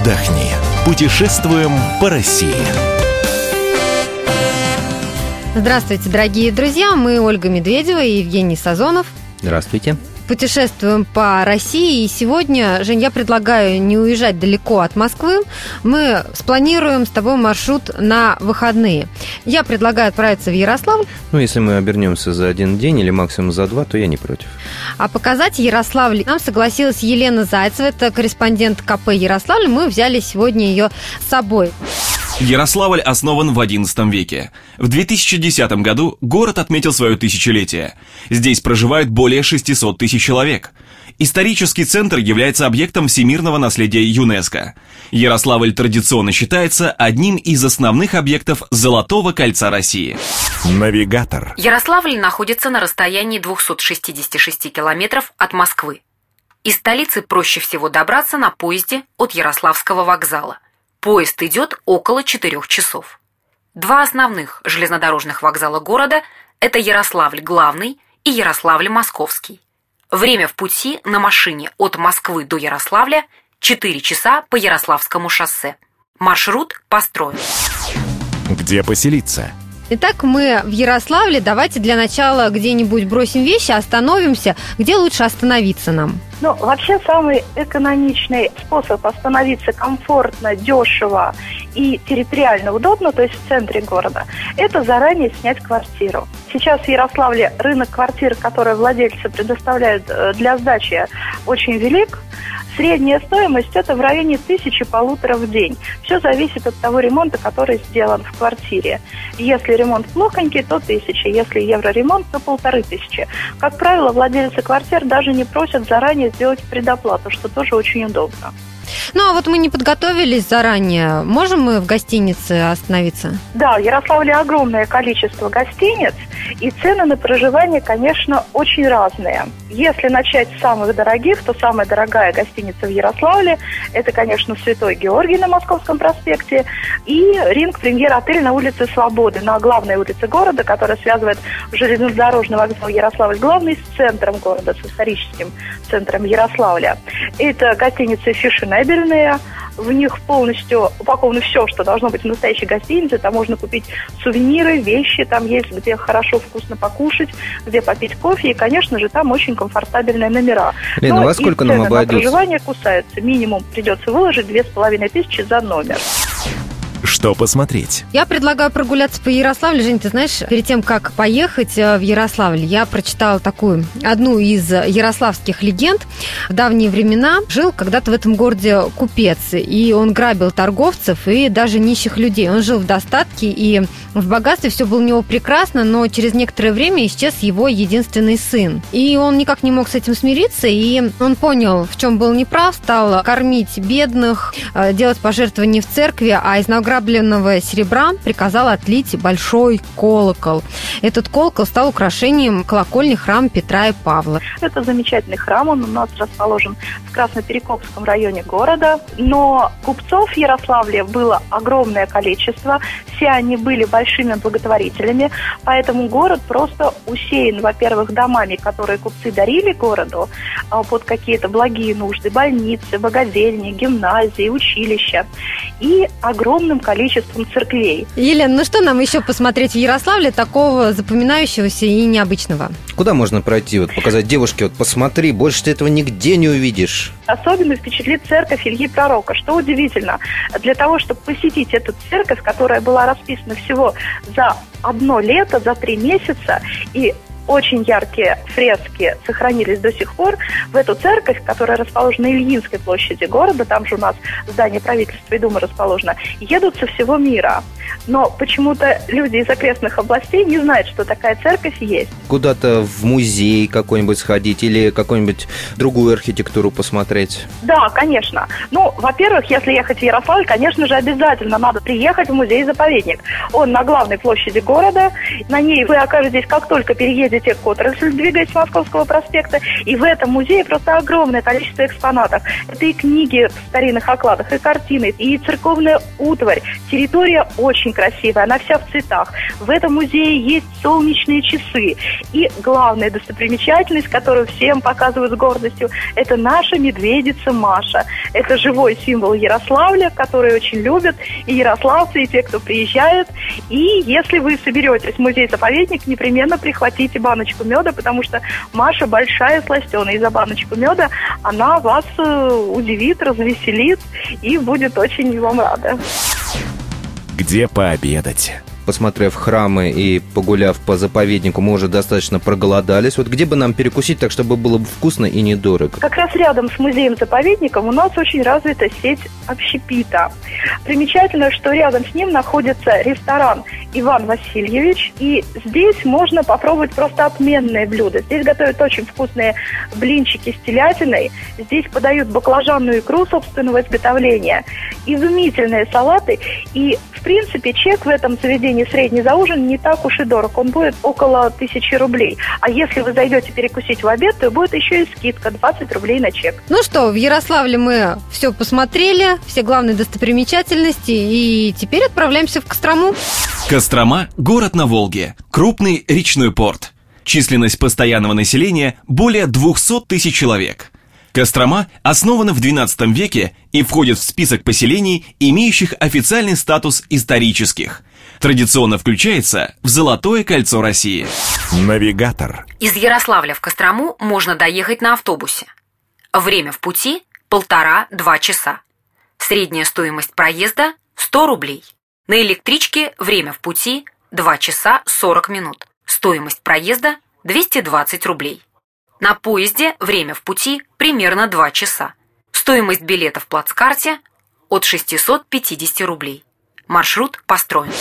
отдохни. Путешествуем по России. Здравствуйте, дорогие друзья. Мы Ольга Медведева и Евгений Сазонов. Здравствуйте путешествуем по России. И сегодня, Жень, я предлагаю не уезжать далеко от Москвы. Мы спланируем с тобой маршрут на выходные. Я предлагаю отправиться в Ярославль. Ну, если мы обернемся за один день или максимум за два, то я не против. А показать Ярославль нам согласилась Елена Зайцева, это корреспондент КП Ярославль. Мы взяли сегодня ее с собой. Ярославль основан в XI веке. В 2010 году город отметил свое тысячелетие. Здесь проживает более 600 тысяч человек. Исторический центр является объектом всемирного наследия ЮНЕСКо. Ярославль традиционно считается одним из основных объектов Золотого кольца России. Навигатор. Ярославль находится на расстоянии 266 километров от Москвы. Из столицы проще всего добраться на поезде от Ярославского вокзала – Поезд идет около 4 часов. Два основных железнодорожных вокзала города – это Ярославль главный и Ярославль московский. Время в пути на машине от Москвы до Ярославля – 4 часа по Ярославскому шоссе. Маршрут построен. Где поселиться? Итак, мы в Ярославле. Давайте для начала где-нибудь бросим вещи, остановимся. Где лучше остановиться нам? Ну, вообще самый экономичный способ остановиться комфортно, дешево и территориально удобно, то есть в центре города, это заранее снять квартиру. Сейчас в Ярославле рынок квартир, которые владельцы предоставляют э, для сдачи, очень велик. Средняя стоимость это в районе тысячи полутора в день. Все зависит от того ремонта, который сделан в квартире. Если ремонт плохонький, то тысяча. Если евроремонт, то полторы тысячи. Как правило, владельцы квартир даже не просят заранее сделать предоплату, что тоже очень удобно. Ну, а вот мы не подготовились заранее. Можем мы в гостинице остановиться? Да, в Ярославле огромное количество гостиниц, и цены на проживание, конечно, очень разные. Если начать с самых дорогих, то самая дорогая гостиница в Ярославле – это, конечно, Святой Георгий на Московском проспекте и Ринг Премьер Отель на улице Свободы, на главной улице города, которая связывает железнодорожный вокзал Ярославль главный с центром города, с историческим центром Ярославля. Это гостиница «Фишенебельная», в них полностью упаковано все, что должно быть в настоящей гостинице. Там можно купить сувениры, вещи, там есть где хорошо, вкусно покушать, где попить кофе. И, конечно же, там очень комфортабельные номера. Лена, во сколько нам обойдется? проживание кусаются. Минимум придется выложить две с половиной тысячи за номер что посмотреть. Я предлагаю прогуляться по Ярославлю. Жень, ты знаешь, перед тем, как поехать э, в Ярославль, я прочитала такую, одну из ярославских легенд. В давние времена жил когда-то в этом городе купец, и он грабил торговцев и даже нищих людей. Он жил в достатке и в богатстве, все было у него прекрасно, но через некоторое время исчез его единственный сын. И он никак не мог с этим смириться, и он понял, в чем был неправ, стал кормить бедных, э, делать пожертвования в церкви, а из награбленных расплавленного серебра приказал отлить большой колокол. Этот колокол стал украшением колокольни храма Петра и Павла. Это замечательный храм, он у нас расположен в Красноперекопском районе города. Но купцов в Ярославле было огромное количество, все они были большими благотворителями, поэтому город просто усеян, во-первых, домами, которые купцы дарили городу а, под какие-то благие нужды, больницы, богадельни, гимназии, училища и огромным количеством количеством церквей. Елена, ну что нам еще посмотреть в Ярославле такого запоминающегося и необычного? Куда можно пройти, вот показать девушке, вот посмотри, больше ты этого нигде не увидишь? Особенно впечатлит церковь Ильи Пророка. Что удивительно, для того, чтобы посетить эту церковь, которая была расписана всего за одно лето, за три месяца, и очень яркие фрески сохранились до сих пор. В эту церковь, которая расположена на Ильинской площади города, там же у нас здание правительства и Думы расположено, едут со всего мира. Но почему-то люди из окрестных областей не знают, что такая церковь есть. Куда-то в музей какой-нибудь сходить или какую-нибудь другую архитектуру посмотреть? Да, конечно. Ну, во-первых, если ехать в Ярославль, конечно же, обязательно надо приехать в музей-заповедник. Он на главной площади города. На ней вы окажетесь, как только переедете медиатек-отрасль, двигаясь с Московского проспекта. И в этом музее просто огромное количество экспонатов. Это и книги в старинных окладах, и картины, и церковная утварь. Территория очень красивая, она вся в цветах. В этом музее есть солнечные часы. И главная достопримечательность, которую всем показывают с гордостью, это наша медведица Маша. Это живой символ Ярославля, который очень любят и ярославцы, и те, кто приезжают. И если вы соберетесь в музей-заповедник, непременно прихватите баночку меда, потому что Маша большая сластеная. И за баночку меда она вас э, удивит, развеселит и будет очень вам рада. Где пообедать? Посмотрев храмы и погуляв по заповеднику, мы уже достаточно проголодались. Вот где бы нам перекусить так, чтобы было бы вкусно и недорого? Как раз рядом с музеем-заповедником у нас очень развита сеть общепита. Примечательно, что рядом с ним находится ресторан Иван Васильевич, и здесь можно попробовать просто отменные блюда. Здесь готовят очень вкусные блинчики с телятиной, здесь подают баклажанную икру собственного изготовления, изумительные салаты, и, в принципе, чек в этом заведении средний за ужин не так уж и дорог. Он будет около тысячи рублей. А если вы зайдете перекусить в обед, то будет еще и скидка 20 рублей на чек. Ну что, в Ярославле мы все посмотрели, все главные достопримечательности, и теперь отправляемся в Кострому. Кострома – город на Волге, крупный речной порт. Численность постоянного населения более 200 тысяч человек. Кострома основана в XII веке и входит в список поселений, имеющих официальный статус исторических – традиционно включается в Золотое кольцо России. Навигатор. Из Ярославля в Кострому можно доехать на автобусе. Время в пути – полтора-два часа. Средняя стоимость проезда – 100 рублей. На электричке время в пути – 2 часа 40 минут. Стоимость проезда – 220 рублей. На поезде время в пути примерно 2 часа. Стоимость билета в плацкарте – от 650 рублей. Маршрут построен.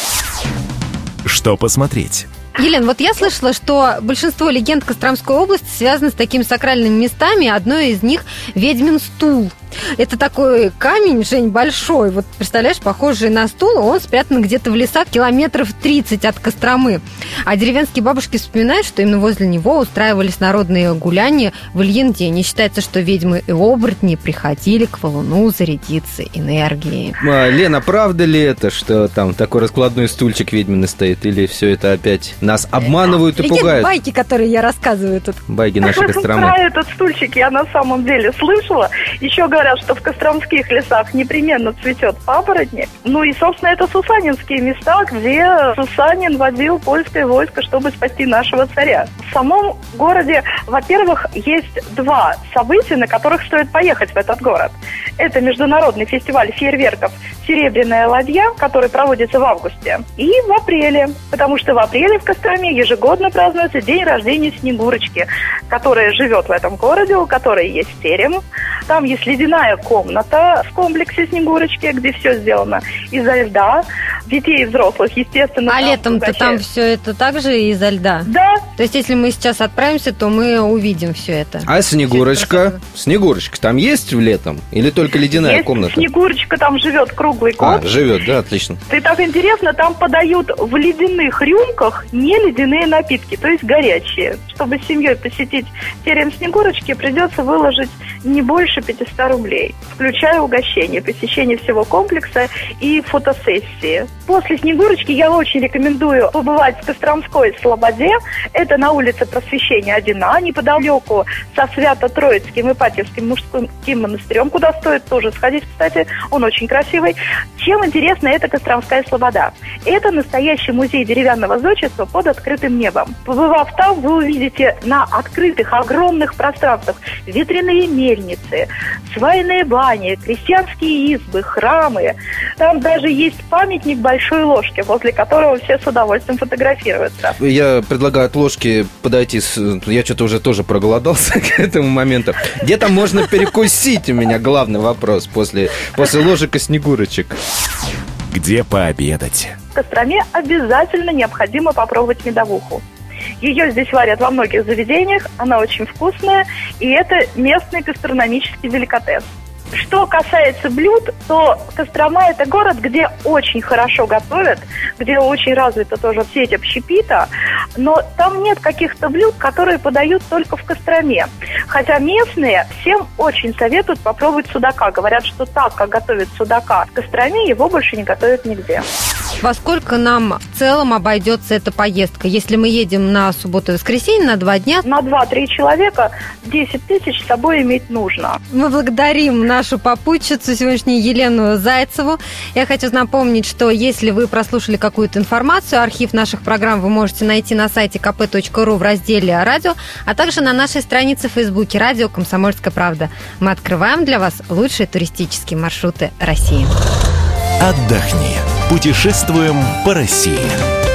Что посмотреть? Елена, вот я слышала, что большинство легенд Костромской области связаны с такими сакральными местами. Одно из них – ведьмин стул. Это такой камень, Жень, большой. Вот представляешь, похожий на стул, он спрятан где-то в лесах километров 30 от Костромы. А деревенские бабушки вспоминают, что именно возле него устраивались народные гуляния в Ильин день. И считается, что ведьмы и оборотни приходили к валуну зарядиться энергией. А, Лена, правда ли это, что там такой раскладной стульчик ведьмины стоит? Или все это опять нас обманывают и Легенды, пугают? байки, которые я рассказываю тут. Байки нашей Костромы. Про этот стульчик я на самом деле слышала. Еще говорят, что в костромских лесах непременно цветет папоротник. Ну и, собственно, это сусанинские места, где Сусанин водил польское войско, чтобы спасти нашего царя. В самом городе, во-первых, есть два события, на которых стоит поехать в этот город. Это международный фестиваль фейерверков «Серебряная ладья», который проводится в августе, и в апреле, потому что в апреле в Костроме ежегодно празднуется день рождения Снегурочки, которая живет в этом городе, у которой есть терем. Там есть ледяная комната в комплексе Снегурочки, где все сделано изо льда. Детей и взрослых, естественно. А летом-то там все это также изо льда? Да, То есть, если мы сейчас отправимся, то мы увидим все это. А Снегурочка? Снегурочка там есть в летом? Или только ледяная есть комната? Снегурочка там живет круглый А, живет, да, отлично. И так интересно, там подают в ледяных рюмках не ледяные напитки, то есть горячие. Чтобы с семьей посетить терем Снегурочки, придется выложить не больше 500 рублей, включая угощение, посещение всего комплекса и фотосессии. После Снегурочки я очень рекомендую побывать в Костромской Слободе. Это на улице Просвещения 1А, неподалеку со Свято-Троицким и Патьевским мужским монастырем, куда стоит тоже сходить, кстати, он очень красивый. Чем интересна эта Костромская Слобода? Это настоящий музей деревянного зодчества под открытым небом. Побывав там, вы увидите на открытых огромных пространствах ветряные мельницы, свайные бани, крестьянские избы, храмы. Там даже есть памятник большой ложки, возле которого все с удовольствием фотографируются. Я предлагаю от ложки подойти. С... Я что-то уже тоже проголодался к этому моменту. Где там можно перекусить? У меня главный вопрос после, после ложек и снегурочек. Где пообедать? В Костроме обязательно необходимо попробовать медовуху. Ее здесь варят во многих заведениях, она очень вкусная, и это местный гастрономический деликатес. Что касается блюд, то Кострома – это город, где очень хорошо готовят, где очень развита тоже сеть общепита. но там нет каких-то блюд, которые подают только в Костроме. Хотя местные всем очень советуют попробовать судака. Говорят, что так, как готовят судака в Костроме, его больше не готовят нигде. Во сколько нам в целом обойдется эта поездка? Если мы едем на субботу и воскресенье на два дня, На 2-3 человека 10 тысяч с собой иметь нужно. Мы благодарим нашу попутчицу сегодняшнюю Елену Зайцеву. Я хочу напомнить, что если вы прослушали какую-то информацию, архив наших программ вы можете найти на сайте kp.ru в разделе «Радио», а также на нашей странице в Фейсбуке «Радио Комсомольская правда». Мы открываем для вас лучшие туристические маршруты России. Отдохни. Путешествуем по России.